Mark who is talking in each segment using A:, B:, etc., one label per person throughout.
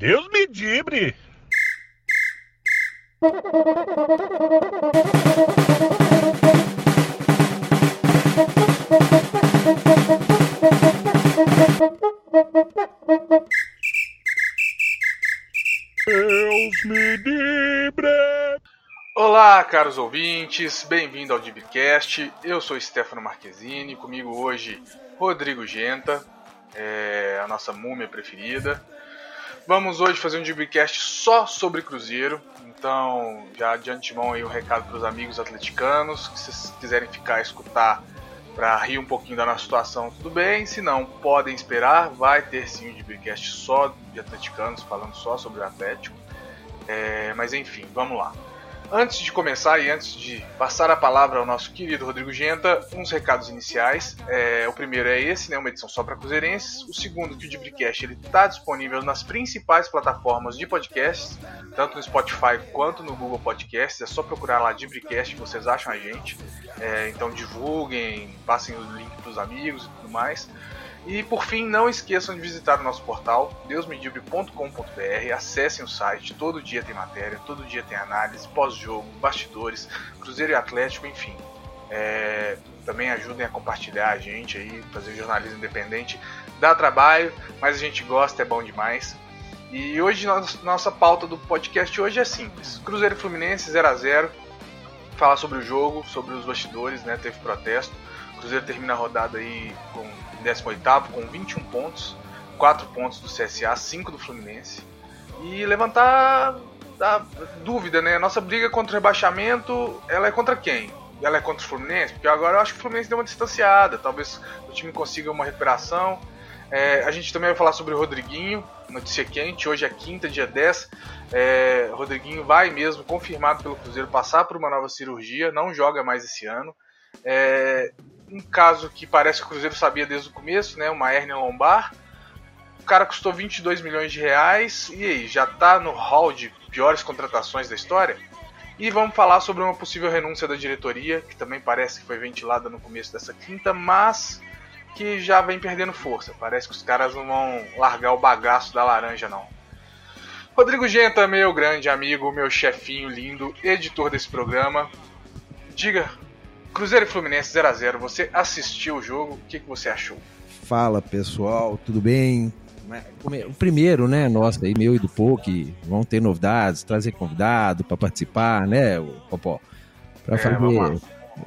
A: Deus me dibre! Deus me livre!
B: Olá, caros ouvintes, bem-vindo ao Dibcast. Eu sou Stefano Marquezine, comigo hoje Rodrigo Genta, é, a nossa múmia preferida. Vamos hoje fazer um Dibcast só sobre Cruzeiro, então já de antemão aí um recado para os amigos atleticanos, que se quiserem ficar escutar para rir um pouquinho da nossa situação, tudo bem. Se não, podem esperar. Vai ter sim um Dibcast só de atleticanos, falando só sobre o Atlético. É, mas enfim, vamos lá. Antes de começar e antes de passar a palavra ao nosso querido Rodrigo Genta, uns recados iniciais. É, o primeiro é esse, né, uma edição só para cruzeirenses. O segundo, que o Dibricast está disponível nas principais plataformas de podcasts, tanto no Spotify quanto no Google Podcasts. É só procurar lá Dibricast que vocês acham a gente. É, então divulguem, passem o link para os amigos e tudo mais. E por fim, não esqueçam de visitar o nosso portal deusmedibre.com.br. Acessem o site, todo dia tem matéria, todo dia tem análise, pós-jogo, bastidores, Cruzeiro e Atlético, enfim. É, também ajudem a compartilhar a gente aí, fazer jornalismo independente. Dá trabalho, mas a gente gosta, é bom demais. E hoje nossa pauta do podcast hoje é simples: Cruzeiro e Fluminense 0 a 0 Falar sobre o jogo, sobre os bastidores, né? Teve protesto. Cruzeiro termina a rodada aí com 18 com 21 pontos, 4 pontos do CSA, 5 do Fluminense. E levantar a dúvida, né? Nossa briga contra o rebaixamento, ela é contra quem? Ela é contra o Fluminense? Porque agora eu acho que o Fluminense deu uma distanciada, talvez o time consiga uma recuperação. É, a gente também vai falar sobre o Rodriguinho, notícia quente, hoje é quinta, dia 10. É, Rodriguinho vai mesmo, confirmado pelo Cruzeiro, passar por uma nova cirurgia, não joga mais esse ano. É, um caso que parece que o Cruzeiro sabia desde o começo, né? Uma hérnia lombar. O cara custou 22 milhões de reais e aí, já tá no hall de piores contratações da história? E vamos falar sobre uma possível renúncia da diretoria, que também parece que foi ventilada no começo dessa quinta, mas que já vem perdendo força. Parece que os caras não vão largar o bagaço da laranja, não. Rodrigo Genta, meu grande amigo, meu chefinho lindo, editor desse programa. Diga Cruzeiro e Fluminense 0 a 0 Você assistiu o jogo, o que, que você achou?
C: Fala pessoal, tudo bem? O primeiro, né, nosso aí, meu e do que vão ter novidades, trazer convidado para participar, né, Popó? Para é, fazer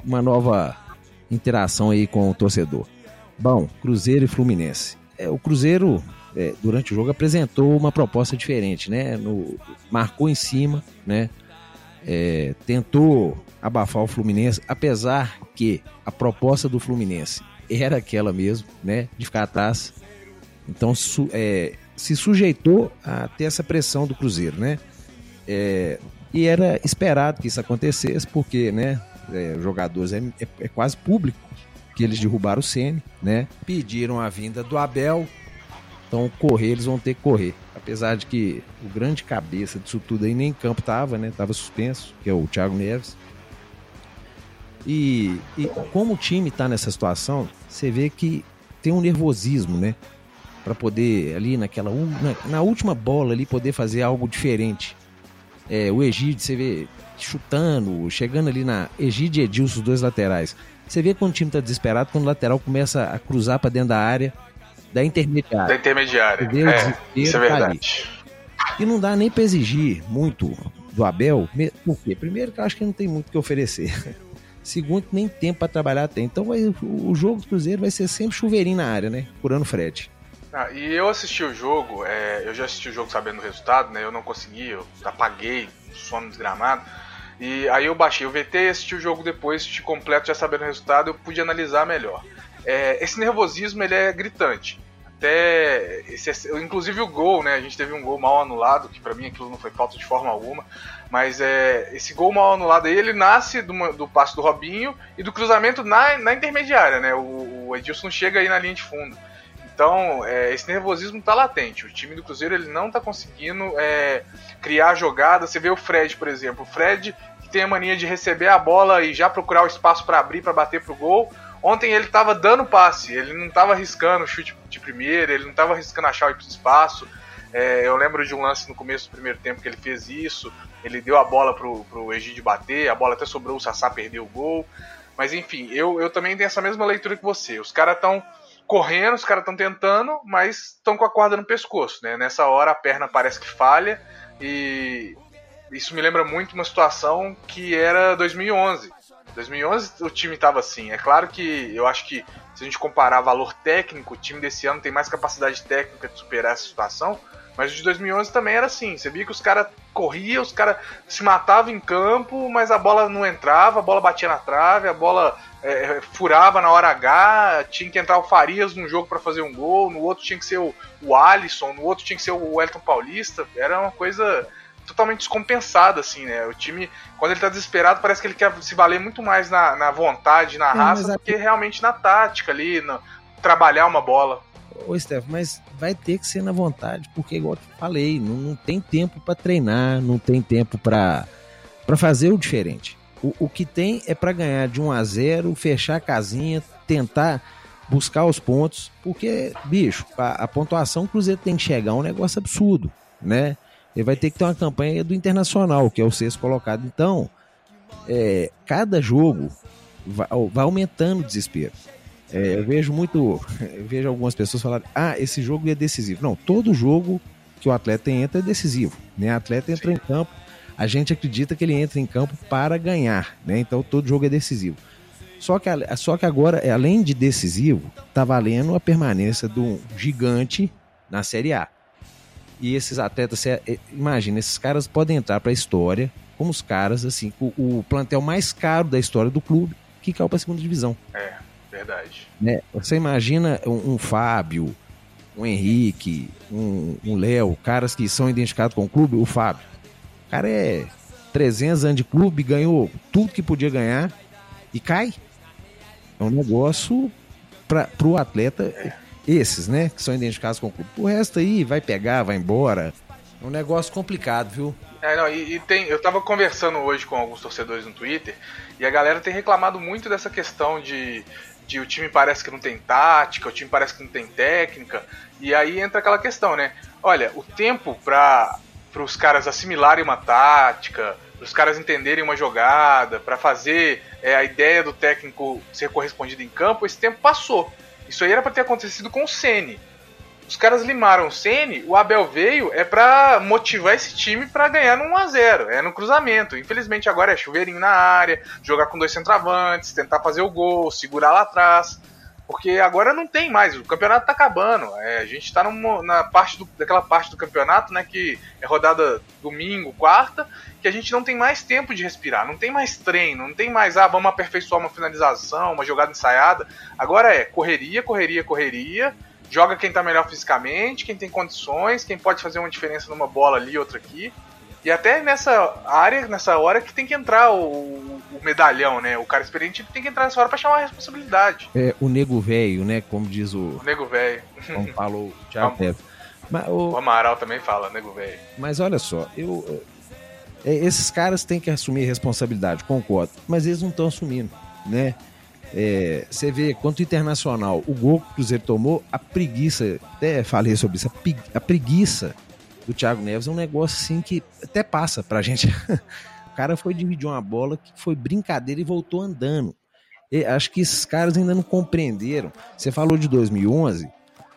C: uma nova interação aí com o torcedor. Bom, Cruzeiro e Fluminense. É, o Cruzeiro, é, durante o jogo, apresentou uma proposta diferente, né? No, marcou em cima, né? É, tentou abafar o Fluminense, apesar que a proposta do Fluminense era aquela mesmo, né, de ficar atrás. Então su, é, se sujeitou a ter essa pressão do Cruzeiro, né? É, e era esperado que isso acontecesse, porque, né, é, jogadores é, é, é, quase público que eles derrubaram o Ceni, né? Pediram a vinda do Abel, então correr eles vão ter que correr. Apesar de que o grande cabeça disso tudo aí nem em campo tava, né? Tava suspenso, que é o Thiago Neves. E, e como o time está nessa situação, você vê que tem um nervosismo, né? Para poder ali naquela na, na, última bola ali poder fazer algo diferente. É, o Egídio, você vê chutando, chegando ali na Egídio e Edilson, os dois laterais. Você vê quando o time está desesperado, quando o lateral começa a cruzar para dentro da área, da intermediária.
B: Da intermediária. É, isso é verdade.
C: Tá e não dá nem para exigir muito do Abel, por quê? Primeiro que eu acho que não tem muito o que oferecer. Segundo, nem tempo para trabalhar tem. Então vai, o jogo do Cruzeiro vai ser sempre chuveirinho na área, né? Curando Fred.
B: Ah, e eu assisti o jogo, é, eu já assisti o jogo sabendo o resultado, né? Eu não consegui, eu apaguei, sono desgramado. E aí eu baixei o VT e assisti o jogo depois, assisti completo, já sabendo o resultado, eu pude analisar melhor. É, esse nervosismo ele é gritante. Até esse, inclusive o gol, né? A gente teve um gol mal anulado, que para mim aquilo não foi falta de forma alguma. Mas é, esse gol mal anulado aí, ele nasce do, do passe do Robinho e do cruzamento na, na intermediária, né? O, o Edilson chega aí na linha de fundo. Então, é, esse nervosismo está latente. O time do Cruzeiro ele não está conseguindo é, criar jogada. Você vê o Fred, por exemplo. O Fred que tem a mania de receber a bola e já procurar o espaço para abrir, para bater pro gol. Ontem ele estava dando passe, ele não estava arriscando o chute de primeira, ele não estava arriscando achar o espaço. É, eu lembro de um lance no começo do primeiro tempo que ele fez isso. Ele deu a bola pro, pro Egídio bater, a bola até sobrou, o Sassá perdeu o gol. Mas enfim, eu, eu também tenho essa mesma leitura que você. Os caras estão correndo, os caras estão tentando, mas estão com a corda no pescoço, né? Nessa hora a perna parece que falha e isso me lembra muito uma situação que era 2011. 2011 o time estava assim. É claro que eu acho que se a gente comparar valor técnico, o time desse ano tem mais capacidade técnica de superar essa situação. Mas o de 2011 também era assim. Você via que os caras corriam, os caras se matavam em campo, mas a bola não entrava, a bola batia na trave, a bola é, furava na hora H. Tinha que entrar o Farias num jogo para fazer um gol, no outro tinha que ser o, o Alisson, no outro tinha que ser o Elton Paulista. Era uma coisa totalmente descompensada, assim, né? O time, quando ele tá desesperado, parece que ele quer se valer muito mais na, na vontade, na é, raça, do que realmente na tática ali, no, trabalhar uma bola.
C: Ô, Steph, mas vai ter que ser na vontade, porque, igual eu falei, não, não tem tempo para treinar, não tem tempo para fazer o diferente. O, o que tem é para ganhar de 1 a 0 fechar a casinha, tentar buscar os pontos, porque, bicho, a, a pontuação que o Cruzeiro tem que chegar é um negócio absurdo, né? Ele vai ter que ter uma campanha do Internacional, que é o sexto colocado. Então, é, cada jogo vai, vai aumentando o desespero. É, eu vejo muito, eu vejo algumas pessoas falarem, ah, esse jogo é decisivo. Não, todo jogo que o atleta entra é decisivo. Né? O atleta entra em campo, a gente acredita que ele entra em campo para ganhar, né? Então todo jogo é decisivo. Só que, só que agora, além de decisivo, tá valendo a permanência do gigante na Série A. E esses atletas, é, imagina, esses caras podem entrar para a história como os caras, assim, o, o, plantel mais caro da história do clube que caiu para a segunda divisão.
B: É, verdade.
C: Né? Você imagina um, um Fábio, um Henrique, um, um Léo, caras que são identificados com o clube, o Fábio. O cara é 300 anos de clube, ganhou tudo que podia ganhar e cai. É um negócio para o atleta. É esses, né? Que são identificados com o clube. O resto aí vai pegar, vai embora. É um negócio complicado, viu?
B: É, não, e, e, tem, eu tava conversando hoje com alguns torcedores no Twitter e a galera tem reclamado muito dessa questão de, de o time parece que não tem tática, o time parece que não tem técnica. E aí entra aquela questão, né? Olha, o tempo para os caras assimilarem uma tática, os caras entenderem uma jogada, para fazer é, a ideia do técnico ser correspondida em campo, esse tempo passou. Isso aí era para ter acontecido com o Ceni. Os caras limaram o Ceni, o Abel veio é para motivar esse time para ganhar no 1 a 0, é no cruzamento. Infelizmente agora é chuveirinho na área, jogar com dois centroavantes, tentar fazer o gol, segurar lá atrás. Porque agora não tem mais, o campeonato tá acabando. É, a gente tá numa, na parte do, daquela parte do campeonato, né, que é rodada domingo, quarta, que a gente não tem mais tempo de respirar, não tem mais treino, não tem mais, ah, vamos aperfeiçoar uma finalização, uma jogada ensaiada. Agora é correria, correria, correria. Joga quem tá melhor fisicamente, quem tem condições, quem pode fazer uma diferença numa bola ali, outra aqui. E até nessa área, nessa hora que tem que entrar o, o medalhão, né? O cara experiente tem que entrar nessa hora pra chamar a responsabilidade.
C: É, o nego velho, né? Como diz o.
B: O nego velho.
C: Como falou o Thiago
B: Mas, o... o Amaral também fala, nego velho.
C: Mas olha só, eu. É, esses caras têm que assumir responsabilidade, concordo. Mas eles não estão assumindo, né? É, você vê quanto internacional o gol que o Cruzeiro tomou, a preguiça, até falei sobre isso, a preguiça do Thiago Neves é um negócio assim que até passa pra gente. o cara foi dividir uma bola que foi brincadeira e voltou andando. E acho que esses caras ainda não compreenderam. Você falou de 2011,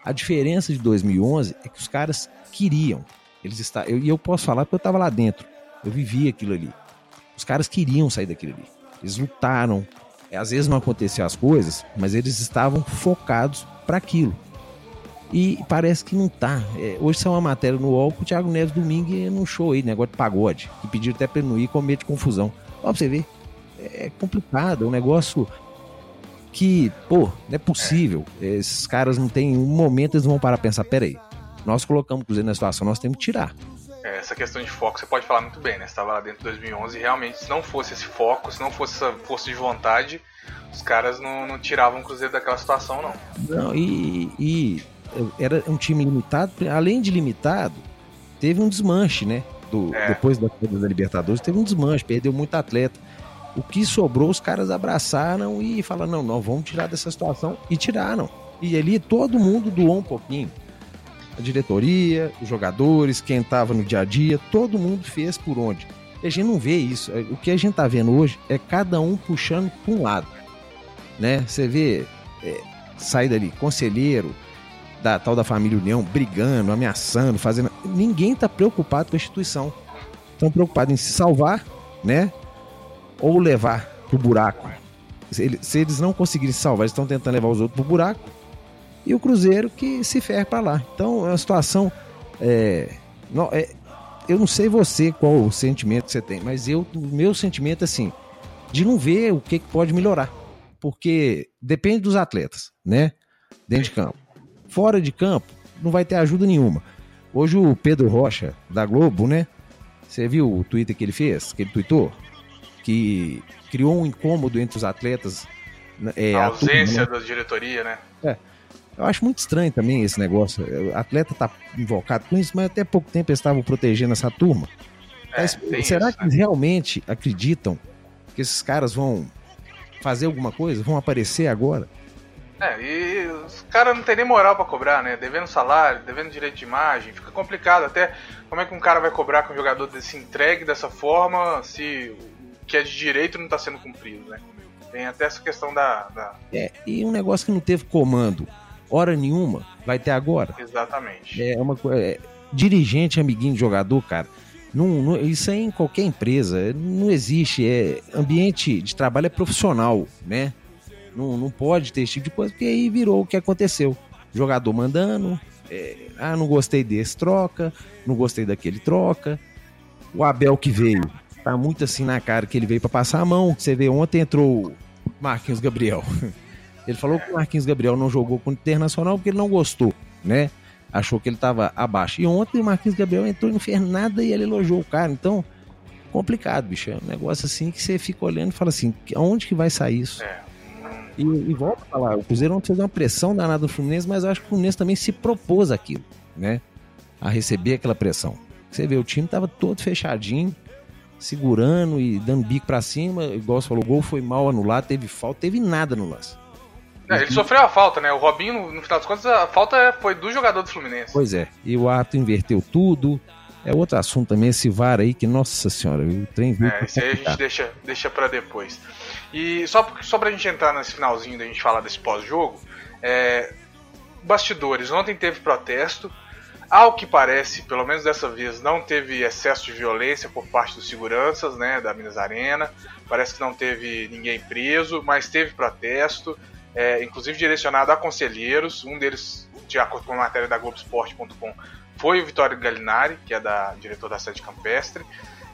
C: a diferença de 2011 é que os caras queriam. Eles está, eu, e eu posso falar porque eu estava lá dentro. Eu vivi aquilo ali. Os caras queriam sair daquilo ali. Eles lutaram. Às vezes não aconteciam as coisas, mas eles estavam focados para aquilo. E parece que não tá. É, hoje saiu uma matéria no UOL com o Thiago Neves domingo num show aí, negócio de pagode. Que pediram até pra ele não ir com medo de confusão. Ó, pra você ver. É complicado, é um negócio que, pô, não é possível. Esses caras não tem um momento, eles vão parar pra pensar, peraí, nós colocamos o Cruzeiro na situação, nós temos que tirar.
B: É, essa questão de foco, você pode falar muito bem, né? Você estava lá dentro de 2011 e realmente, se não fosse esse foco, se não fosse essa força de vontade, os caras não, não tiravam o Cruzeiro daquela situação, não.
C: Não, e, e era um time limitado, além de limitado, teve um desmanche, né? Do, é. Depois da, da Libertadores, teve um desmanche, perdeu muito atleta. O que sobrou, os caras abraçaram e falaram: não, não, vamos tirar dessa situação. E tiraram. E ali todo mundo doou um pouquinho. A diretoria, os jogadores, quem estava no dia a dia, todo mundo fez por onde. E a gente não vê isso. O que a gente está vendo hoje é cada um puxando para um lado. Né? Você vê é, sair dali, conselheiro da tal da família União brigando, ameaçando, fazendo. Ninguém está preocupado com a instituição. Estão preocupados em se salvar, né? Ou levar pro buraco. Se eles, não conseguirem se salvar, eles estão tentando levar os outros pro buraco. E o Cruzeiro que se ferra para lá. Então é uma situação. É, não, é, eu não sei você qual o sentimento que você tem, mas eu, o meu sentimento é assim, de não ver o que, que pode melhorar. Porque depende dos atletas, né? Dentro de campo. Fora de campo, não vai ter ajuda nenhuma. Hoje o Pedro Rocha, da Globo, né? Você viu o Twitter que ele fez? Que ele tweetou? Que criou um incômodo entre os atletas.
B: Né, é, a ausência turma, né? da diretoria, né?
C: É. Eu acho muito estranho também esse negócio. O atleta tá invocado com isso, mas até pouco tempo eles estavam protegendo essa turma. É, mas, será isso, que né? realmente acreditam que esses caras vão fazer alguma coisa? Vão aparecer agora?
B: É, e os caras não tem nem moral para cobrar, né? Devendo salário, devendo direito de imagem, fica complicado. Até como é que um cara vai cobrar que um jogador desse entregue dessa forma se o que é de direito não está sendo cumprido, né? Tem até essa questão da, da.
C: É, e um negócio que não teve comando hora nenhuma, vai ter agora.
B: Exatamente.
C: É uma é, dirigente, amiguinho de jogador, cara. Não, não, isso aí em qualquer empresa não existe. É ambiente de trabalho é profissional, né? Não, não pode ter esse tipo de coisa, porque aí virou o que aconteceu. Jogador mandando, é, ah, não gostei desse, troca, não gostei daquele, troca. O Abel que veio, tá muito assim na cara que ele veio para passar a mão. Você vê, ontem entrou Marquinhos Gabriel. Ele falou que o Marquinhos Gabriel não jogou com o Internacional porque ele não gostou, né? Achou que ele estava abaixo. E ontem o Marquinhos Gabriel entrou e não fez nada e ele elogiou o cara. Então, complicado, bicho. É um negócio assim que você fica olhando e fala assim: aonde que vai sair isso? É. E, e volta a falar: o Cruzeiro não fez uma pressão danada do Fluminense, mas eu acho que o Fluminense também se propôs aquilo, né? A receber aquela pressão. Você vê, o time estava todo fechadinho, segurando e dando bico para cima. Igual você falou, o gol foi mal anulado, teve falta, teve nada no lance.
B: É, ele sofreu a falta, né? O Robinho, no final das contas, a falta foi do jogador do Fluminense.
C: Pois é. E o ato inverteu tudo. É outro assunto também, esse VAR aí, que, nossa senhora, o trem viu.
B: É, esse aí a gente deixa, deixa pra depois. E só, só pra gente entrar nesse finalzinho da gente falar desse pós-jogo, é, bastidores, ontem teve protesto. Ao que parece, pelo menos dessa vez, não teve excesso de violência por parte dos seguranças, né, da Minas Arena. Parece que não teve ninguém preso, mas teve protesto é, inclusive direcionado a conselheiros. Um deles, de acordo com a matéria da Globoesporte.com, foi o Vitório Galinari, que é da diretor da sede campestre.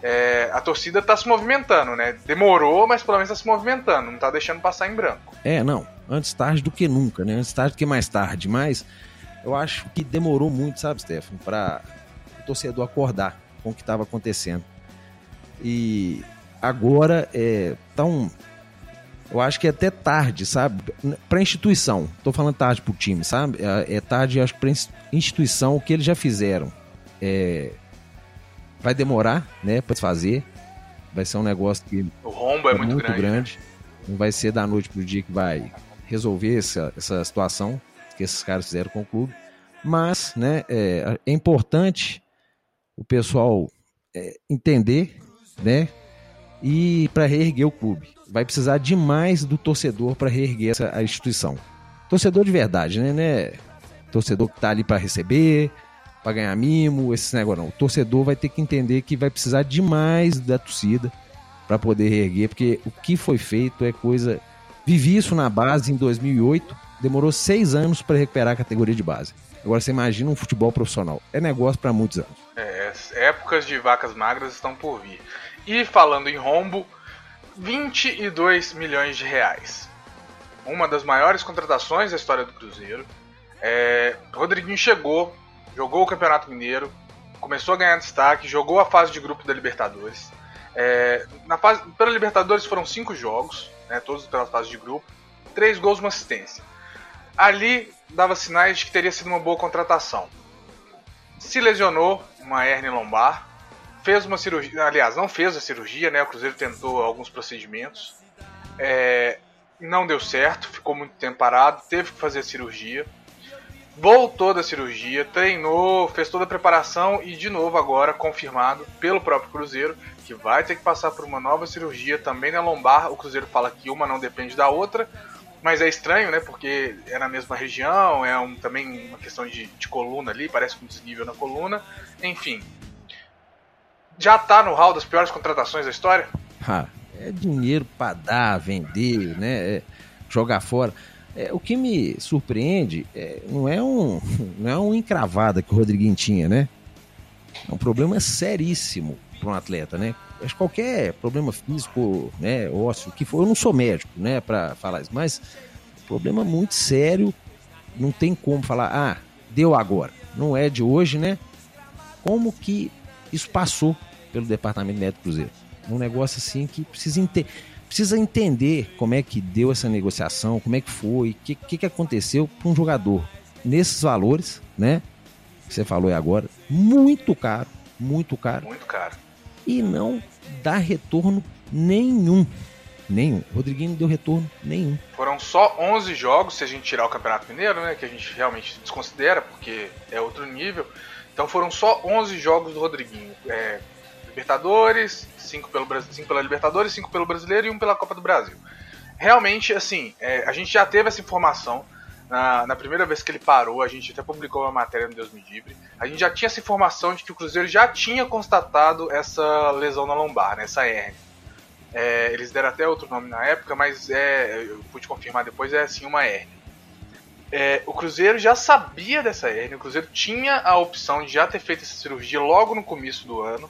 B: É, a torcida está se movimentando, né? Demorou, mas pelo menos está se movimentando, não está deixando passar em branco.
C: É, não. Antes tarde do que nunca, né? Antes tarde do que mais tarde. Mas eu acho que demorou muito, sabe, Stefano, para o torcedor acordar com o que estava acontecendo. E agora é, tá um, eu acho que é até tarde, sabe? Para instituição. Tô falando tarde pro time, sabe? É, é tarde, acho que pra instituição, o que eles já fizeram. É, vai demorar, né, para fazer. Vai ser um negócio que.
B: O rombo é, é muito, muito grande. grande.
C: Né? Não vai ser da noite pro dia que vai resolver essa, essa situação que esses caras fizeram com o clube. Mas, né, é, é importante o pessoal é, entender, né, e para reerguer o clube. Vai precisar demais do torcedor para reerguer essa a instituição. Torcedor de verdade, né? né? Torcedor que tá ali para receber, para ganhar mimo, esse negócio não. O torcedor vai ter que entender que vai precisar demais da torcida para poder reerguer, porque o que foi feito é coisa. Vivi isso na base em 2008, demorou seis anos para recuperar a categoria de base. Agora você imagina um futebol profissional. É negócio para muitos anos.
B: É, épocas de vacas magras estão por vir. E falando em rombo, 22 milhões de reais. Uma das maiores contratações da história do Cruzeiro. É, Rodriguinho chegou, jogou o Campeonato Mineiro, começou a ganhar destaque, jogou a fase de grupo da Libertadores. É, na fase, pela Libertadores foram cinco jogos, né, todos pela fase de grupo, três gols, uma assistência. Ali dava sinais de que teria sido uma boa contratação. Se lesionou, uma hernia lombar, fez uma cirurgia, aliás, não fez a cirurgia, né? O Cruzeiro tentou alguns procedimentos, é, não deu certo, ficou muito tempo parado, teve que fazer a cirurgia. voltou da cirurgia, treinou, fez toda a preparação e de novo agora confirmado pelo próprio Cruzeiro que vai ter que passar por uma nova cirurgia também na lombar. O Cruzeiro fala que uma não depende da outra, mas é estranho, né? Porque é na mesma região, é um, também uma questão de, de coluna ali, parece um desnível na coluna. Enfim, já tá no hall das piores contratações da história?
C: É dinheiro para dar, vender, né? É jogar fora. É, o que me surpreende é, não é um não é um encravada que o Rodriguinho tinha, né? É um problema seríssimo para um atleta, né? Acho que qualquer problema físico, né, ósseo, que for, eu não sou médico, né, para falar isso, mas problema muito sério, não tem como falar, ah, deu agora. Não é de hoje, né? Como que isso passou pelo Departamento Médico Cruzeiro? Um negócio assim que precisa entender precisa entender como é que deu essa negociação, como é que foi, o que, que, que aconteceu para um jogador nesses valores, né? Que você falou aí agora, muito caro, muito caro.
B: Muito caro.
C: E não dá retorno nenhum. Nenhum. Rodriguinho não deu retorno nenhum.
B: Foram só 11 jogos, se a gente tirar o Campeonato Mineiro, né? Que a gente realmente desconsidera, porque é outro nível. Então foram só 11 jogos do Rodriguinho. É, Libertadores, 5 pelo, cinco pela Libertadores, 5 pelo Brasileiro e 1 um pela Copa do Brasil. Realmente, assim, é, a gente já teve essa informação na, na, primeira vez que ele parou, a gente até publicou uma matéria no Deus Me Livre, a gente já tinha essa informação de que o Cruzeiro já tinha constatado essa lesão na lombar, né, essa hernia. É, eles deram até outro nome na época, mas é, eu pude confirmar depois, é assim uma hernia. É, o Cruzeiro já sabia dessa hernia, o Cruzeiro tinha a opção de já ter feito essa cirurgia logo no começo do ano.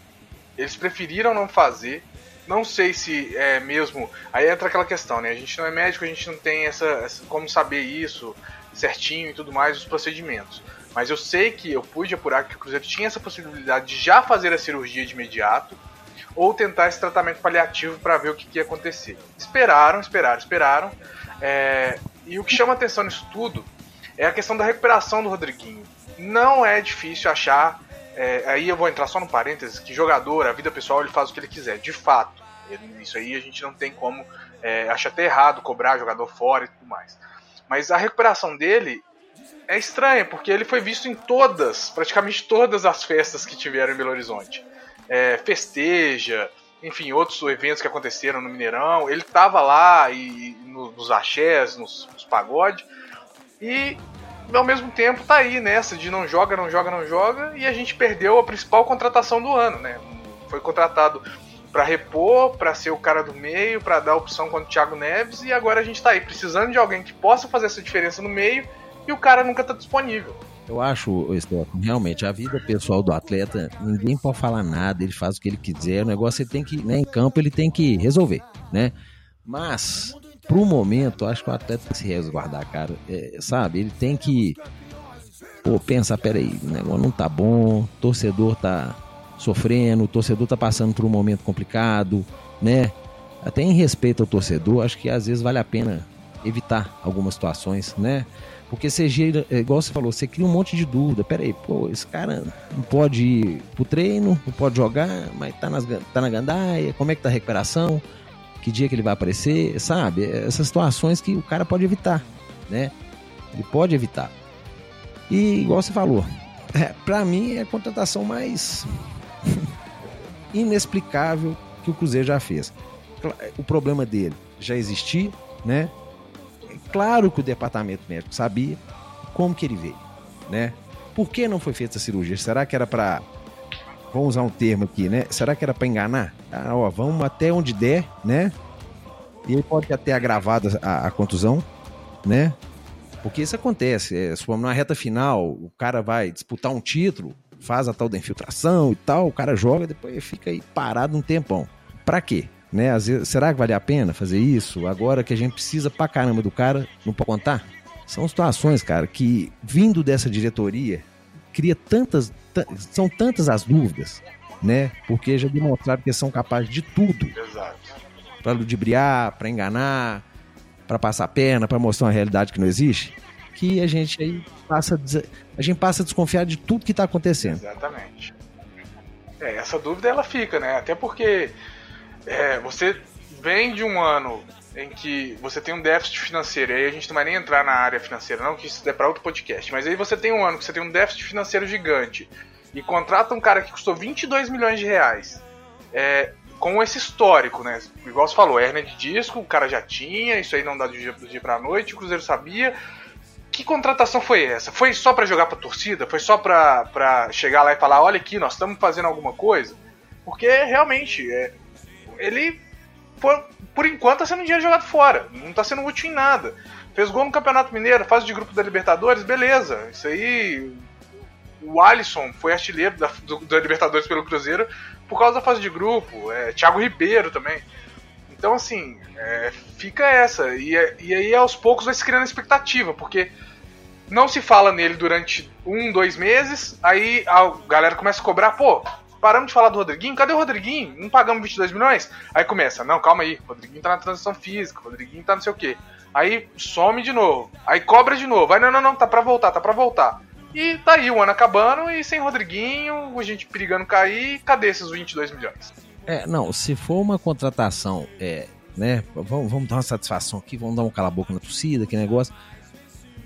B: Eles preferiram não fazer. Não sei se é mesmo. Aí entra aquela questão, né? A gente não é médico, a gente não tem essa, essa como saber isso certinho e tudo mais, os procedimentos. Mas eu sei que eu pude apurar que o Cruzeiro tinha essa possibilidade de já fazer a cirurgia de imediato ou tentar esse tratamento paliativo para ver o que, que, ia acontecer. Esperaram, esperaram, esperaram. É, e o que chama atenção nisso tudo é a questão da recuperação do Rodriguinho. Não é difícil achar, é, aí eu vou entrar só no parênteses, que jogador, a vida pessoal, ele faz o que ele quiser, de fato. Ele, isso aí a gente não tem como, é, até errado cobrar jogador fora e tudo mais. Mas a recuperação dele é estranha, porque ele foi visto em todas, praticamente todas as festas que tiveram em Belo Horizonte. É, festeja, enfim, outros eventos que aconteceram no Mineirão. Ele estava lá e, nos axés, nos, nos pagodes, e ao mesmo tempo tá aí nessa de não joga, não joga, não joga, e a gente perdeu a principal contratação do ano, né? Foi contratado para repor, para ser o cara do meio, para dar opção contra o Thiago Neves, e agora a gente tá aí precisando de alguém que possa fazer essa diferença no meio, e o cara nunca tá disponível.
C: Eu acho, Stefano, realmente, a vida pessoal do atleta, ninguém pode falar nada, ele faz o que ele quiser, o negócio ele tem que, né, em campo, ele tem que resolver, né? Mas pro momento, acho que o atleta tem que se resguardar, cara. É, sabe? Ele tem que pô, pensar, peraí, o negócio não tá bom, torcedor tá sofrendo, o torcedor tá passando por um momento complicado, né? Até em respeito ao torcedor, acho que às vezes vale a pena evitar algumas situações, né? Porque você gira, é, igual você falou, você cria um monte de dúvida. Peraí, pô, esse cara não pode ir pro treino, não pode jogar, mas tá, nas, tá na gandaia, como é que tá a recuperação? Que dia que ele vai aparecer, sabe? Essas situações que o cara pode evitar, né? Ele pode evitar. E igual você falou, é, para mim é a contratação mais inexplicável que o Cruzeiro já fez. O problema dele já existia, né? É claro que o departamento médico sabia como que ele veio, né? Por que não foi feita a cirurgia? Será que era para vamos usar um termo aqui, né? Será que era para enganar? Ah, ó, vamos até onde der, né? E aí pode até agravado a, a contusão, né? Porque isso acontece. É, se for numa reta final, o cara vai disputar um título, faz a tal da infiltração e tal, o cara joga, depois fica aí parado um tempão. Pra quê? Né? Às vezes, será que vale a pena fazer isso? Agora que a gente precisa pra caramba do cara, não pode contar? São situações, cara, que vindo dessa diretoria, cria tantas, são tantas as dúvidas, né? Porque já demonstraram que são capazes de tudo.
B: Exato.
C: Para ludibriar, para enganar, para passar a perna, para mostrar uma realidade que não existe, que a gente aí passa a gente passa a desconfiar de tudo que está acontecendo.
B: Exatamente. É, essa dúvida ela fica, né? Até porque é, você vem de um ano em que você tem um déficit financeiro, e aí a gente não vai nem entrar na área financeira, não, que isso é para outro podcast, mas aí você tem um ano que você tem um déficit financeiro gigante e contrata um cara que custou 22 milhões de reais, é, com esse histórico, né? Igual você falou, hernia de disco, o cara já tinha, isso aí não dá de dia, do dia pra noite, o Cruzeiro sabia. Que contratação foi essa? Foi só para jogar pra torcida? Foi só pra, pra chegar lá e falar: olha aqui, nós estamos fazendo alguma coisa? Porque realmente, é, ele por, por enquanto tá sendo dinheiro jogado fora. Não tá sendo útil em nada. Fez gol no Campeonato Mineiro, fase de grupo da Libertadores, beleza. Isso aí. O Alisson foi artilheiro da, do, da Libertadores pelo Cruzeiro por causa da fase de grupo. É, Thiago Ribeiro também. Então, assim, é, fica essa. E, e aí, aos poucos, vai se criando expectativa, porque não se fala nele durante um, dois meses, aí a galera começa a cobrar, pô, paramos de falar do Rodriguinho, cadê o Rodriguinho? Não pagamos 22 milhões? Aí começa, não, calma aí, Rodriguinho tá na transição física, Rodriguinho tá não sei o quê. Aí some de novo, aí cobra de novo, aí não, não, não, tá pra voltar, tá pra voltar. E tá aí o ano acabando e sem Rodriguinho, a gente perigando cair, cadê esses 22 milhões?
C: É, não, se for uma contratação, é, né, vamos, vamos dar uma satisfação aqui, vamos dar um cala-boca na torcida, que negócio.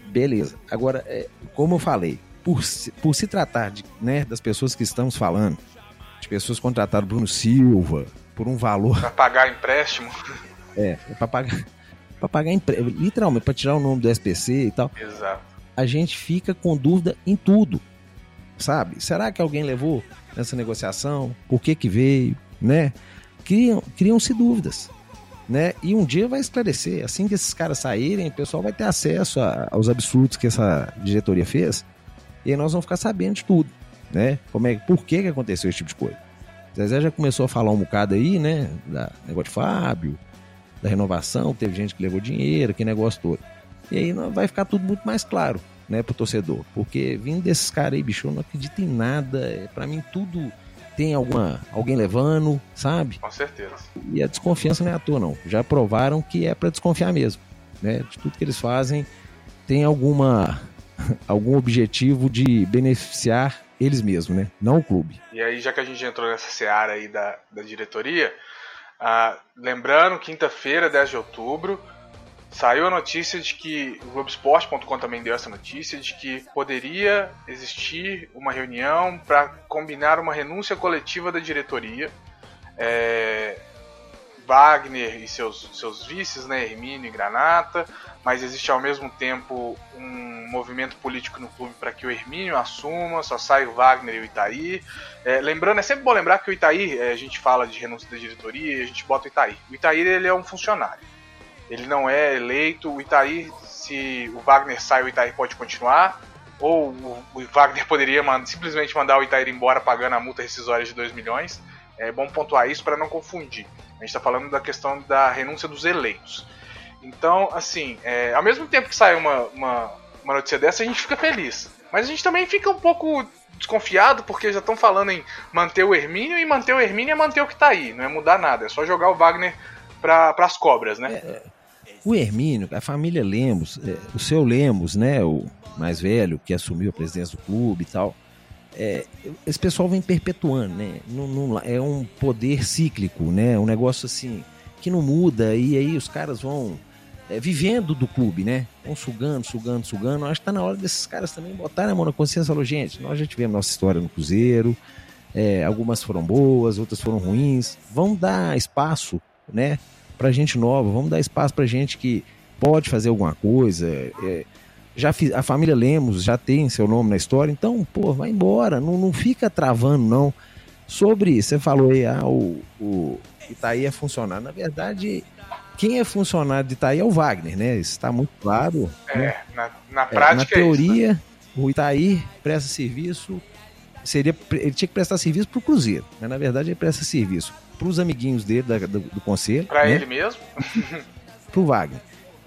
C: Beleza. Agora, é, como eu falei, por por se tratar de, né, das pessoas que estamos falando, de pessoas contrataram Bruno Silva por um valor.
B: Pra pagar empréstimo.
C: É, é pra pagar. Pra pagar empréstimo. Literalmente, pra tirar o nome do SPC e tal.
B: Exato.
C: A gente fica com dúvida em tudo. Sabe? Será que alguém levou nessa negociação? Por que que veio? Né? Criam, criam-se dúvidas. Né? E um dia vai esclarecer. Assim que esses caras saírem, o pessoal vai ter acesso a, aos absurdos que essa diretoria fez. E aí nós vamos ficar sabendo de tudo né? Como é, por que, que aconteceu esse tipo de coisa? Zezé já começou a falar um bocado aí, né? Da negócio de Fábio, da renovação, teve gente que levou dinheiro, que negócio todo. E aí vai ficar tudo muito mais claro, né, pro torcedor. Porque vindo desses caras aí, bicho, eu não acredito em nada. É, para mim, tudo tem alguma alguém levando, sabe?
B: Com certeza.
C: E a desconfiança não é à toa, não. Já provaram que é para desconfiar mesmo, né? De tudo que eles fazem tem alguma algum objetivo de beneficiar eles mesmos, né? Não o clube.
B: E aí, já que a gente entrou nessa seara aí da, da diretoria, ah, lembrando, quinta-feira, 10 de outubro, saiu a notícia de que o Globoesporte.com também deu essa notícia de que poderia existir uma reunião para combinar uma renúncia coletiva da diretoria. É, Wagner e seus, seus vices, né, Hermínio e Granata, mas existe ao mesmo tempo um movimento político no clube para que o Hermínio assuma, só sai o Wagner e o Itaí. É, lembrando, é sempre bom lembrar que o Itaí, é, a gente fala de renúncia da diretoria, a gente bota o Itaí. O Itaí ele é um funcionário, ele não é eleito. O Itaí, se o Wagner sai, o Itaí pode continuar, ou o Wagner poderia simplesmente mandar o Itaí embora pagando a multa rescisória de 2 milhões. É bom pontuar isso para não confundir. A gente está falando da questão da renúncia dos eleitos. Então, assim, é, ao mesmo tempo que sai uma, uma, uma notícia dessa, a gente fica feliz. Mas a gente também fica um pouco desconfiado porque já estão falando em manter o Hermínio e manter o Hermínio é manter o que está aí, não é mudar nada, é só jogar o Wagner para as cobras, né? É,
C: o Hermínio, a família Lemos, é, o seu Lemos, né, o mais velho que assumiu a presidência do clube e tal, é, esse pessoal vem perpetuando, né? É um poder cíclico, né? Um negócio assim que não muda e aí os caras vão é, vivendo do clube, né? Vão sugando, sugando, sugando. Acho que tá na hora desses caras também botarem a mão na consciência e falar, gente, nós já tivemos nossa história no Cruzeiro, é, algumas foram boas, outras foram ruins. Vamos dar espaço, né? Pra gente nova, vamos dar espaço pra gente que pode fazer alguma coisa. É, já fiz, a família Lemos já tem seu nome na história, então, pô, vai embora, não, não fica travando, não. Sobre, você falou aí, ah, o, o Itaí é funcionário. Na verdade, quem é funcionário de Itaí é o Wagner, né? Isso está muito claro.
B: É,
C: né?
B: na, na prática. É,
C: na teoria, é isso, né? o Itaí presta serviço. Seria, ele tinha que prestar serviço para o Cruzeiro, mas na verdade ele presta serviço para os amiguinhos dele da, do, do conselho.
B: Para
C: né?
B: ele mesmo?
C: para o Wagner.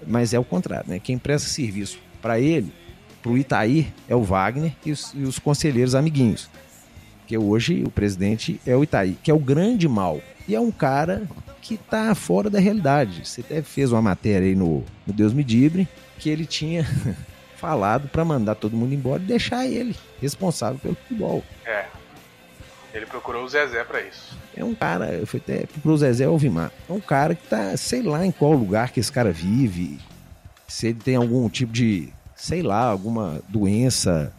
C: Mas é o contrário, né? Quem presta serviço para ele, para o Itaí, é o Wagner e os, e os conselheiros amiguinhos. Que hoje o presidente é o Itaí, que é o grande mal. E é um cara que está fora da realidade. Você até fez uma matéria aí no, no Deus Me Dibre que ele tinha falado para mandar todo mundo embora e deixar ele responsável pelo futebol.
B: É. Ele procurou o Zezé para isso.
C: É um cara, foi até procurou o Zezé Alvimar. É um cara que tá, sei lá em qual lugar que esse cara vive, se ele tem algum tipo de, sei lá, alguma doença,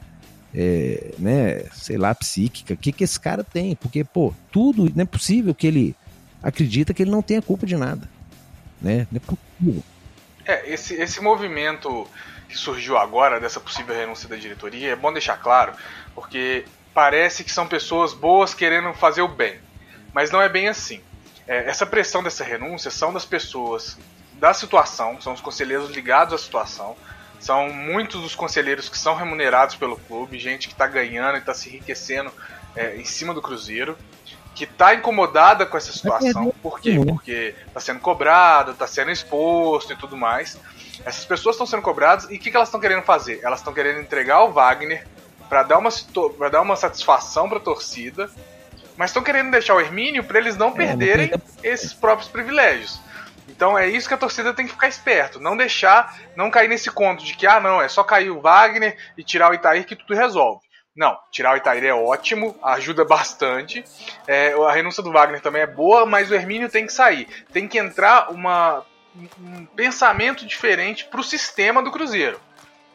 C: é, né, sei lá, psíquica, o que que esse cara tem? Porque, pô, tudo, não é possível que ele acredita que ele não tenha culpa de nada, né? Não é possível.
B: É, esse, esse movimento que surgiu agora dessa possível renúncia da diretoria, é bom deixar claro, porque parece que são pessoas boas querendo fazer o bem. Mas não é bem assim. É, essa pressão dessa renúncia são das pessoas da situação, são os conselheiros ligados à situação, são muitos dos conselheiros que são remunerados pelo clube, gente que está ganhando e está se enriquecendo é, em cima do Cruzeiro, que está incomodada com essa situação. Por quê? Porque está sendo cobrado, está sendo exposto e tudo mais. Essas pessoas estão sendo cobradas e o que, que elas estão querendo fazer? Elas estão querendo entregar o Wagner para dar uma para dar uma satisfação para a torcida, mas estão querendo deixar o Hermínio para eles não é, perderem esses próprios privilégios. Então é isso que a torcida tem que ficar esperto, não deixar, não cair nesse conto de que ah não, é só cair o Wagner e tirar o Itair que tudo resolve. Não, tirar o Itair é ótimo, ajuda bastante. É, a renúncia do Wagner também é boa, mas o Hermínio tem que sair. Tem que entrar uma um pensamento diferente para o sistema do Cruzeiro.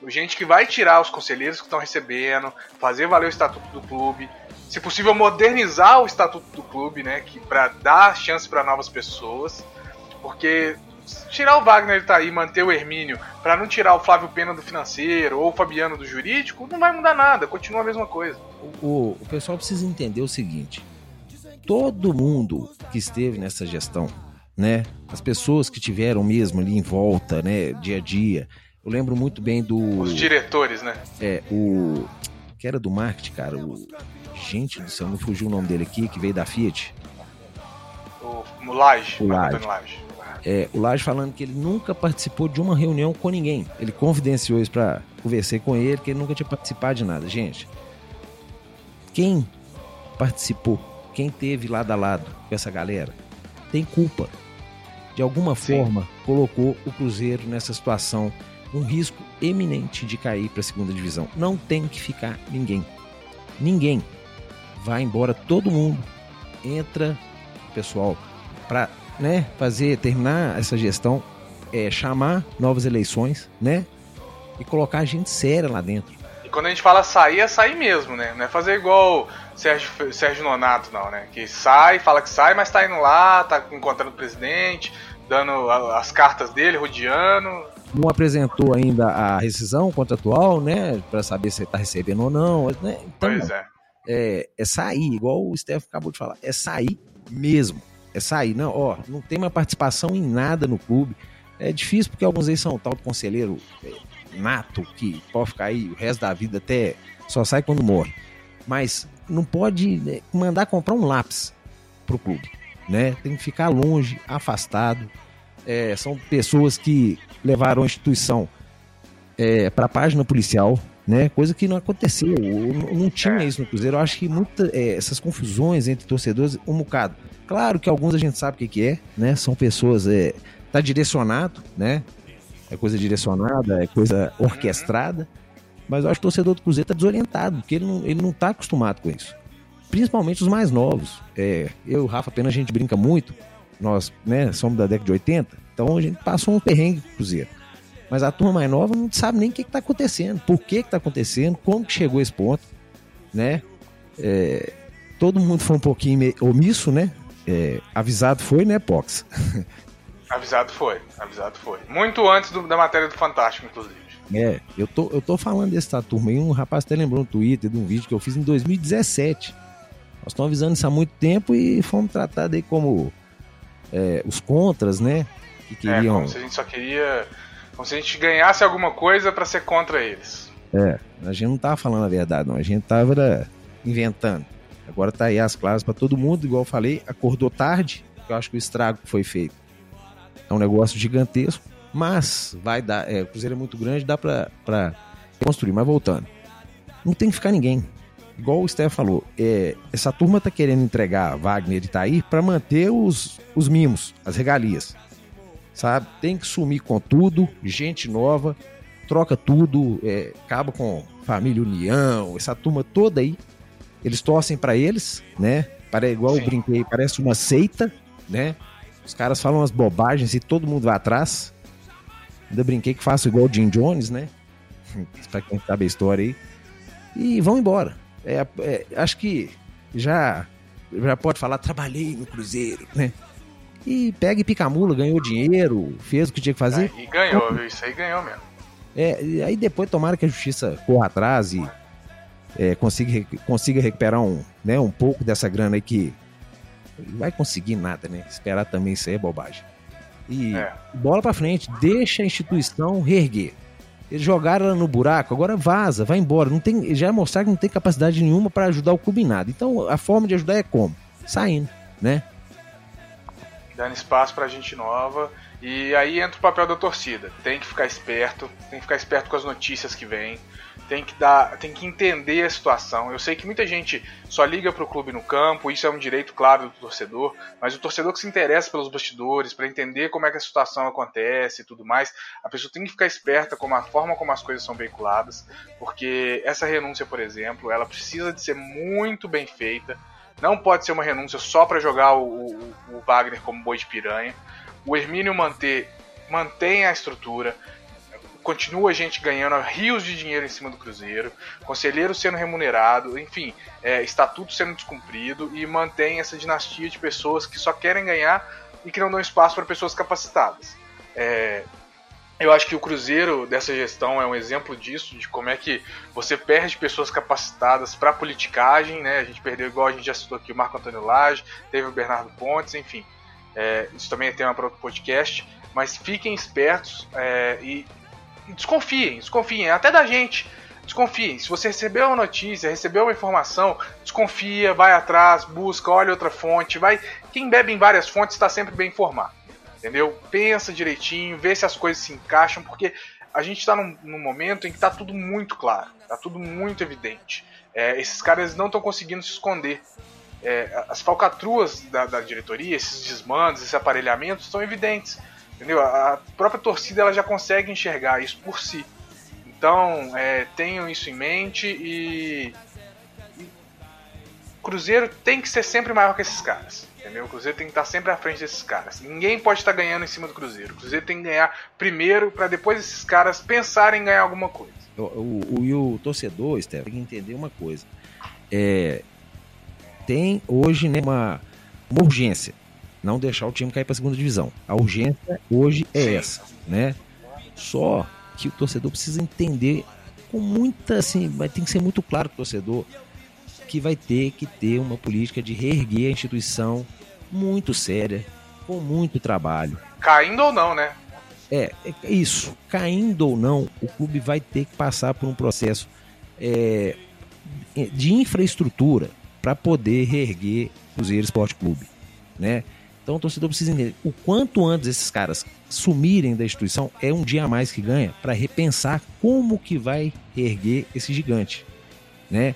B: Gente que vai tirar os conselheiros que estão recebendo, fazer valer o estatuto do clube, se possível modernizar o estatuto do clube, né, que para dar chance para novas pessoas, porque tirar o Wagner tá aí, manter o Hermínio, para não tirar o Flávio Pena do financeiro ou o Fabiano do jurídico, não vai mudar nada, continua a mesma coisa.
C: O, o pessoal precisa entender o seguinte: todo mundo que esteve nessa gestão né? As pessoas que tiveram mesmo ali em volta, né? Dia a dia. Eu lembro muito bem do.
B: Os diretores, né?
C: É, o. Que era do marketing, cara. O. Gente do céu, não fugiu o nome dele aqui, que veio da Fiat.
B: O, o Laje.
C: O Laje. É, o Laje falando que ele nunca participou de uma reunião com ninguém. Ele confidenciou isso pra conversar com ele, que ele nunca tinha participado de nada. Gente, quem participou, quem teve lado a lado com essa galera, tem culpa de alguma Sim. forma, colocou o Cruzeiro nessa situação, um risco eminente de cair para a segunda divisão. Não tem que ficar ninguém. Ninguém. Vai embora todo mundo. Entra, pessoal, para né, fazer, terminar essa gestão, é, chamar novas eleições, né? E colocar gente séria lá dentro.
B: E quando a gente fala sair, é sair mesmo, né? Não é fazer igual Sérgio, Sérgio Nonato, não, né? Que sai, fala que sai, mas tá indo lá, tá encontrando o presidente, dando as cartas dele, rodeando.
C: Não apresentou ainda a rescisão contratual, né? Para saber se está recebendo ou não. Né? Então,
B: pois é.
C: é. É sair, igual o Steph acabou de falar. É sair mesmo. É sair. Não, ó, não tem mais participação em nada no clube. É difícil porque alguns aí são tal do conselheiro é, nato que pode ficar aí o resto da vida até só sai quando morre. Mas não pode né, mandar comprar um lápis pro clube né? Tem que ficar longe, afastado. É, são pessoas que levaram a instituição é, para a página policial, né? Coisa que não aconteceu, não tinha isso no Cruzeiro. Eu acho que muita, é, essas confusões entre torcedores, um bocado. Claro que alguns a gente sabe o que, que é, né? São pessoas, é, tá direcionado, né? É coisa direcionada, é coisa orquestrada. Mas eu acho que o torcedor do Cruzeiro tá desorientado, porque ele não, ele não tá acostumado com isso principalmente os mais novos. É, eu e o Rafa apenas a gente brinca muito, nós né, somos da década de 80, então a gente passou um perrengue com o Cruzeiro. Mas a turma mais nova não sabe nem o que está acontecendo, por que está acontecendo, como que chegou esse ponto, né? É, todo mundo foi um pouquinho omisso, né? É, avisado foi, né, Pox?
B: avisado foi, avisado foi. Muito antes do, da matéria do Fantástico, inclusive.
C: É, eu tô, eu tô falando dessa turma aí, um rapaz até lembrou no Twitter de um vídeo que eu fiz em 2017 nós estamos avisando isso há muito tempo e fomos tratados aí como é, os contras, né?
B: Que queriam... É, como se a gente só queria. Como se a gente ganhasse alguma coisa para ser contra eles.
C: É, a gente não tava falando a verdade, não. A gente tava inventando. Agora tá aí as claras para todo mundo, igual eu falei, acordou tarde, eu acho que o estrago foi feito é um negócio gigantesco, mas vai dar. É, o Cruzeiro é muito grande, dá para construir. Mas voltando, não tem que ficar ninguém igual o Steph falou, é, essa turma tá querendo entregar Wagner e Thaí para manter os, os mimos, as regalias. Sabe? Tem que sumir com tudo, gente nova, troca tudo, é, acaba com família União, essa turma toda aí. eles torcem para eles, né? Para igual Sim. eu brinquei, parece uma seita, né? Os caras falam umas bobagens e todo mundo vai atrás. Ainda brinquei que faço igual o Jim Jones, né? pra quem sabe a história aí. E vão embora. É, é, acho que já, já pode falar, trabalhei no Cruzeiro, né? E pega e pica a mula, ganhou dinheiro, fez o que tinha que fazer.
B: É, e ganhou, isso aí ganhou mesmo.
C: É, e aí depois tomara que a justiça corra atrás e é, consiga, consiga recuperar um, né, um pouco dessa grana aí que vai conseguir nada, né? Esperar também isso aí é bobagem. E é. bola para frente, deixa a instituição reerguer. Eles jogaram ela no buraco, agora vaza, vai embora. Não tem, já mostrar que não tem capacidade nenhuma para ajudar o clube em nada. Então a forma de ajudar é como? Saindo, né?
B: Dando espaço pra gente nova. E aí entra o papel da torcida. Tem que ficar esperto, tem que ficar esperto com as notícias que vêm tem que dar, tem que entender a situação. Eu sei que muita gente só liga para o clube no campo, isso é um direito claro do torcedor, mas o torcedor que se interessa pelos bastidores, para entender como é que a situação acontece e tudo mais, a pessoa tem que ficar esperta com a forma como as coisas são veiculadas, porque essa renúncia, por exemplo, ela precisa de ser muito bem feita. Não pode ser uma renúncia só para jogar o, o, o Wagner como boi de piranha. O Hermínio manter mantém a estrutura continua a gente ganhando rios de dinheiro em cima do Cruzeiro, conselheiro sendo remunerado, enfim, é, estatuto sendo descumprido e mantém essa dinastia de pessoas que só querem ganhar e que não dão espaço para pessoas capacitadas. É, eu acho que o Cruzeiro dessa gestão é um exemplo disso, de como é que você perde pessoas capacitadas para politicagem, né? A gente perdeu, igual a gente já citou aqui, o Marco Antônio Lage, teve o Bernardo Pontes, enfim. É, isso também é tema para outro podcast. Mas fiquem espertos é, e desconfiem, desconfiem, até da gente. Desconfiem. Se você recebeu uma notícia, recebeu uma informação, desconfia, vai atrás, busca, olha outra fonte, vai. Quem bebe em várias fontes está sempre bem informado. Entendeu? Pensa direitinho, vê se as coisas se encaixam, porque a gente está num, num, momento em que está tudo muito claro, está tudo muito evidente. É, esses caras não estão conseguindo se esconder. É, as falcatruas da, da diretoria, esses desmandos, esses aparelhamentos são evidentes. Entendeu? A própria torcida ela já consegue enxergar isso por si. Então, é, tenham isso em mente e, Cruzeiro tem que ser sempre maior que esses caras. Entendeu? O Cruzeiro tem que estar sempre à frente desses caras. Ninguém pode estar ganhando em cima do Cruzeiro. O Cruzeiro tem que ganhar primeiro para depois esses caras pensarem em ganhar alguma coisa.
C: O, o, o, o torcedor, Steph, tem que entender uma coisa. É, tem hoje né, uma, uma urgência não deixar o time cair para a segunda divisão. A urgência hoje é essa, né? Só que o torcedor precisa entender com muita, assim, vai ter que ser muito claro para o torcedor que vai ter que ter uma política de reerguer a instituição muito séria, com muito trabalho.
B: Caindo ou não, né?
C: É, é isso. Caindo ou não, o clube vai ter que passar por um processo é, de infraestrutura para poder reerguer o Cruzeiro Esporte Clube, né? Então o torcedor precisa entender o quanto antes esses caras sumirem da instituição é um dia a mais que ganha para repensar como que vai erguer esse gigante, né?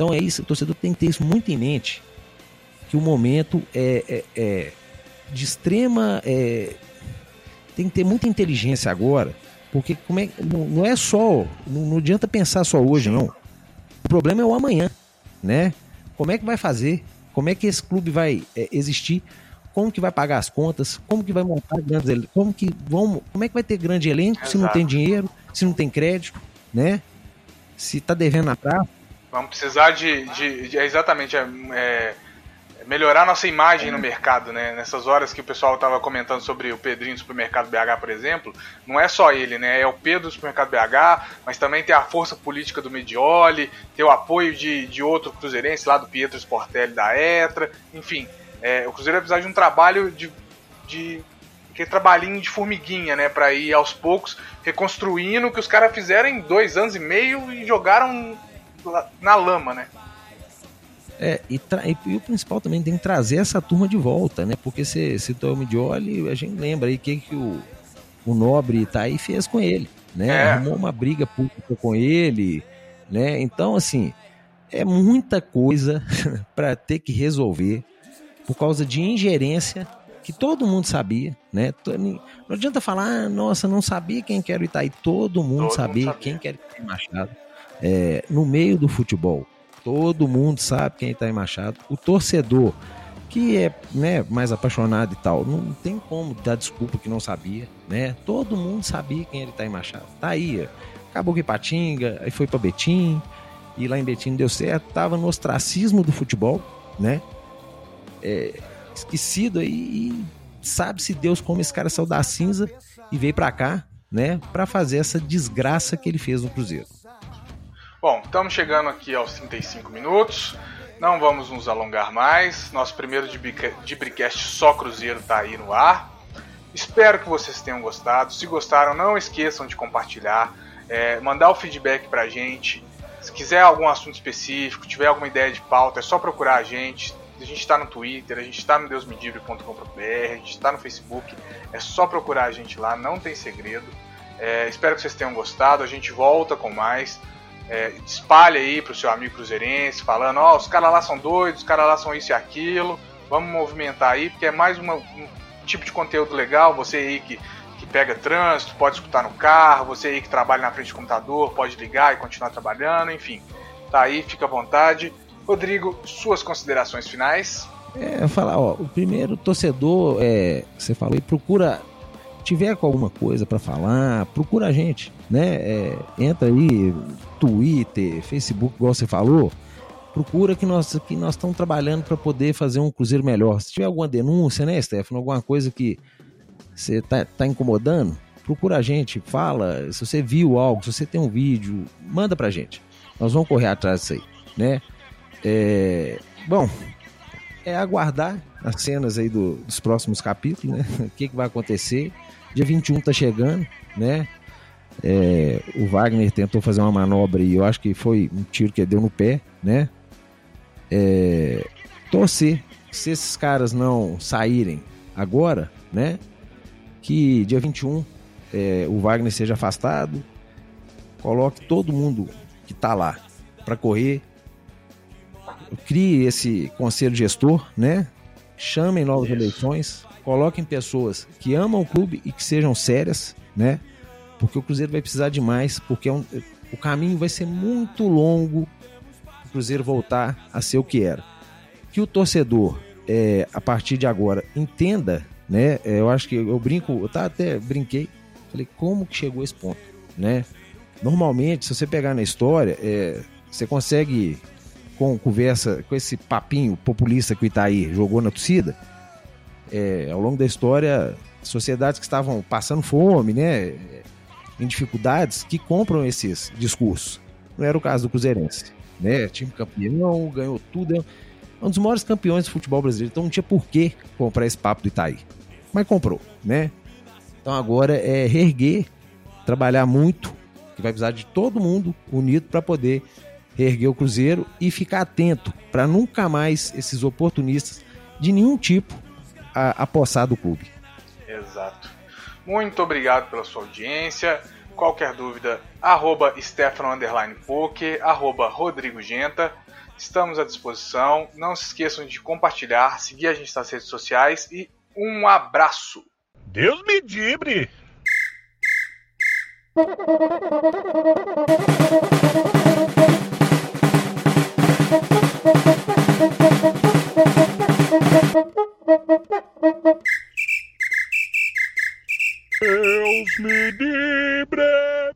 C: Então é isso, o torcedor tem que ter isso muito em mente, que o momento é, é, é de extrema, é, tem que ter muita inteligência agora, porque como é, não, não é só, não, não adianta pensar só hoje não. O problema é o amanhã, né? Como é que vai fazer? Como é que esse clube vai é, existir? como que vai pagar as contas, como que vai montar grandes como que vão, como é que vai ter grande elenco Exato. se não tem dinheiro, se não tem crédito, né? Se tá devendo na praça.
B: Vamos precisar de, de, de exatamente é, é, melhorar nossa imagem é. no mercado, né? Nessas horas que o pessoal estava comentando sobre o Pedrinho do Supermercado BH, por exemplo, não é só ele, né? É o Pedro do Supermercado BH, mas também tem a força política do Medioli, tem o apoio de, de outro cruzeirense lá do Pietro Sportelli da Etra, enfim é, o Cruzeiro vai precisar de um trabalho de, de aquele trabalhinho de formiguinha, né, para ir aos poucos reconstruindo o que os caras fizeram em dois anos e meio e jogaram na lama, né?
C: É, e, e, o principal também tem que trazer essa turma de volta, né? Porque se citou o Midioli, a gente lembra aí o que, que o, o Nobre tá aí fez com ele, né? É. Arrumou uma briga pública com ele, né? Então, assim, é muita coisa para ter que resolver por causa de ingerência que todo mundo sabia, né? Não adianta falar, ah, nossa, não sabia quem quer o Itaí. Todo mundo todo sabia, mundo sabia. quem quer o Machado. É, no meio do futebol, Todo mundo sabe quem é Itaí Machado. O torcedor que é né, mais apaixonado e tal, não tem como dar desculpa que não sabia, né? Todo mundo sabia quem era Itaí Machado. Tá aí, acabou que Patinga, aí foi para Betim, e lá em Betim deu certo, tava no ostracismo do futebol, né? É, esquecido aí e sabe-se Deus como esse cara saiu da cinza e veio para cá, né, para fazer essa desgraça que ele fez no Cruzeiro.
B: Bom, estamos chegando aqui aos 35 minutos. Não vamos nos alongar mais. Nosso primeiro Dibricast só Cruzeiro está aí no ar. Espero que vocês tenham gostado. Se gostaram, não esqueçam de compartilhar, é, mandar o feedback para a gente. Se quiser algum assunto específico, tiver alguma ideia de pauta, é só procurar a gente. A gente está no Twitter, a gente está no deusmedibre.com.br, a gente está no Facebook. É só procurar a gente lá, não tem segredo. É, espero que vocês tenham gostado. A gente volta com mais é, espalhe aí pro seu amigo cruzeirense, falando, ó, oh, os caras lá são doidos, os caras lá são isso e aquilo, vamos movimentar aí, porque é mais uma, um tipo de conteúdo legal, você aí que, que pega trânsito, pode escutar no carro, você aí que trabalha na frente do computador, pode ligar e continuar trabalhando, enfim, tá aí, fica à vontade. Rodrigo, suas considerações finais?
C: É, falar, ó, o primeiro torcedor, é, você falou, procura tiver com alguma coisa para falar, procura a gente, né? É, entra aí, Twitter, Facebook, igual você falou, procura que nós que nós estamos trabalhando para poder fazer um cruzeiro melhor. Se tiver alguma denúncia, né, Stefano, alguma coisa que você tá, tá incomodando, procura a gente, fala, se você viu algo, se você tem um vídeo, manda pra gente. Nós vamos correr atrás disso aí, né? É, bom, é aguardar as cenas aí do, dos próximos capítulos, né? O que, que vai acontecer. Dia 21 tá chegando, né? É, o Wagner tentou fazer uma manobra e eu acho que foi um tiro que deu no pé, né? É, torcer se esses caras não saírem agora, né? Que dia 21 é, o Wagner seja afastado, coloque todo mundo que tá lá para correr, crie esse conselho gestor, né? Chamem novas Isso. eleições, coloquem pessoas que amam o clube e que sejam sérias, né? Porque o Cruzeiro vai precisar de mais, porque é um, o caminho vai ser muito longo o Cruzeiro voltar a ser o que era. Que o torcedor, é, a partir de agora, entenda, né? É, eu acho que eu brinco, eu tá, até brinquei, falei, como que chegou esse ponto, né? Normalmente, se você pegar na história, é, você consegue, com conversa, com esse papinho populista que o Itaí jogou na torcida, é, ao longo da história, sociedades que estavam passando fome, né, em dificuldades, que compram esses discursos. Não era o caso do Cruzeirense, né? Time campeão, ganhou tudo, é um dos maiores campeões do futebol brasileiro, então não tinha por que comprar esse papo do Itaí. Mas comprou, né? Então agora é reerguer, trabalhar muito, que vai precisar de todo mundo unido para poder reerguer o Cruzeiro e ficar atento para nunca mais esses oportunistas de nenhum tipo a, apossar do clube.
B: Exato. Muito obrigado pela sua audiência. Qualquer dúvida, arroba Stefano Poker, arroba Rodrigo Genta. Estamos à disposição. Não se esqueçam de compartilhar, seguir a gente nas redes sociais e um abraço.
A: Deus me dibre! Deus me livre!